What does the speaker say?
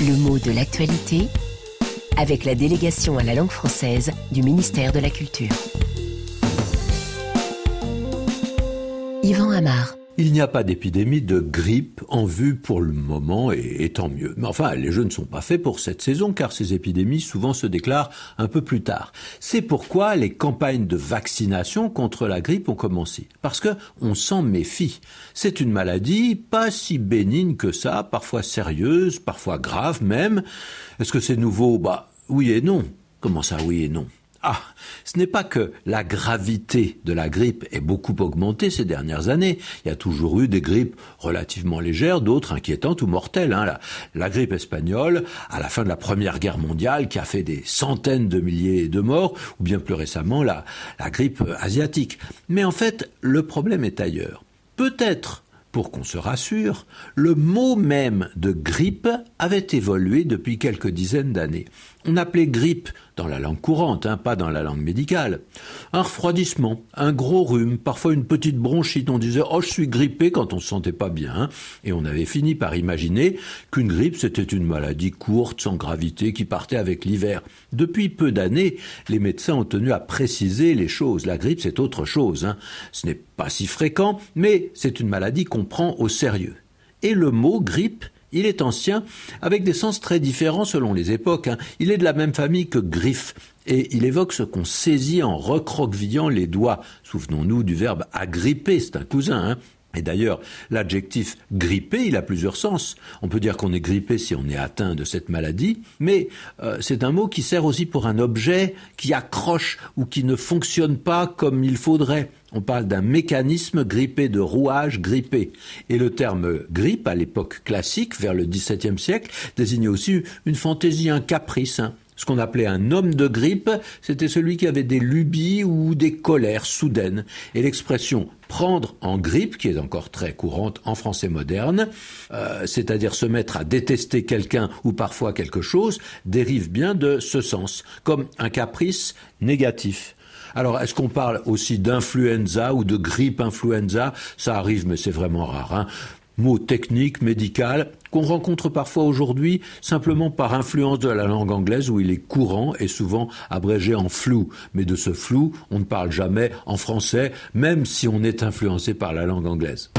Le mot de l'actualité avec la délégation à la langue française du ministère de la Culture. Yvan Amar. Il n'y a pas d'épidémie de grippe en vue pour le moment et, tant mieux. Mais enfin, les jeux ne sont pas faits pour cette saison car ces épidémies souvent se déclarent un peu plus tard. C'est pourquoi les campagnes de vaccination contre la grippe ont commencé. Parce que on s'en méfie. C'est une maladie pas si bénigne que ça, parfois sérieuse, parfois grave même. Est-ce que c'est nouveau? Bah, oui et non. Comment ça, oui et non? Ah, ce n'est pas que la gravité de la grippe ait beaucoup augmenté ces dernières années. Il y a toujours eu des grippes relativement légères, d'autres inquiétantes ou mortelles. Hein. La, grippe espagnole, à la fin de la Première Guerre mondiale, qui a fait des centaines de milliers de morts, ou bien plus récemment la, la grippe asiatique. Mais en fait, le problème est ailleurs. Peut-être pour qu'on se rassure, le mot même de grippe avait évolué depuis quelques dizaines d'années. On appelait grippe dans la langue courante, hein, pas dans la langue médicale. Un refroidissement, un gros rhume, parfois une petite bronchite. On disait oh je suis grippé quand on se sentait pas bien, hein. et on avait fini par imaginer qu'une grippe c'était une maladie courte, sans gravité, qui partait avec l'hiver. Depuis peu d'années, les médecins ont tenu à préciser les choses. La grippe c'est autre chose. Hein. Ce n'est pas si fréquent, mais c'est une maladie prend au sérieux. Et le mot grippe il est ancien, avec des sens très différents selon les époques. Hein. Il est de la même famille que griffe, et il évoque ce qu'on saisit en recroquevillant les doigts. Souvenons-nous du verbe agripper, c'est un cousin. Hein. Et d'ailleurs, l'adjectif grippé, il a plusieurs sens. On peut dire qu'on est grippé si on est atteint de cette maladie, mais euh, c'est un mot qui sert aussi pour un objet qui accroche ou qui ne fonctionne pas comme il faudrait. On parle d'un mécanisme grippé de rouage grippé. Et le terme grippe, à l'époque classique, vers le XVIIe siècle, désignait aussi une fantaisie, un caprice. Hein ce qu'on appelait un homme de grippe, c'était celui qui avait des lubies ou des colères soudaines. Et l'expression prendre en grippe, qui est encore très courante en français moderne, euh, c'est-à-dire se mettre à détester quelqu'un ou parfois quelque chose, dérive bien de ce sens, comme un caprice négatif. Alors, est-ce qu'on parle aussi d'influenza ou de grippe influenza? Ça arrive, mais c'est vraiment rare. Hein mot technique, médical, qu'on rencontre parfois aujourd'hui simplement par influence de la langue anglaise où il est courant et souvent abrégé en flou. Mais de ce flou, on ne parle jamais en français, même si on est influencé par la langue anglaise.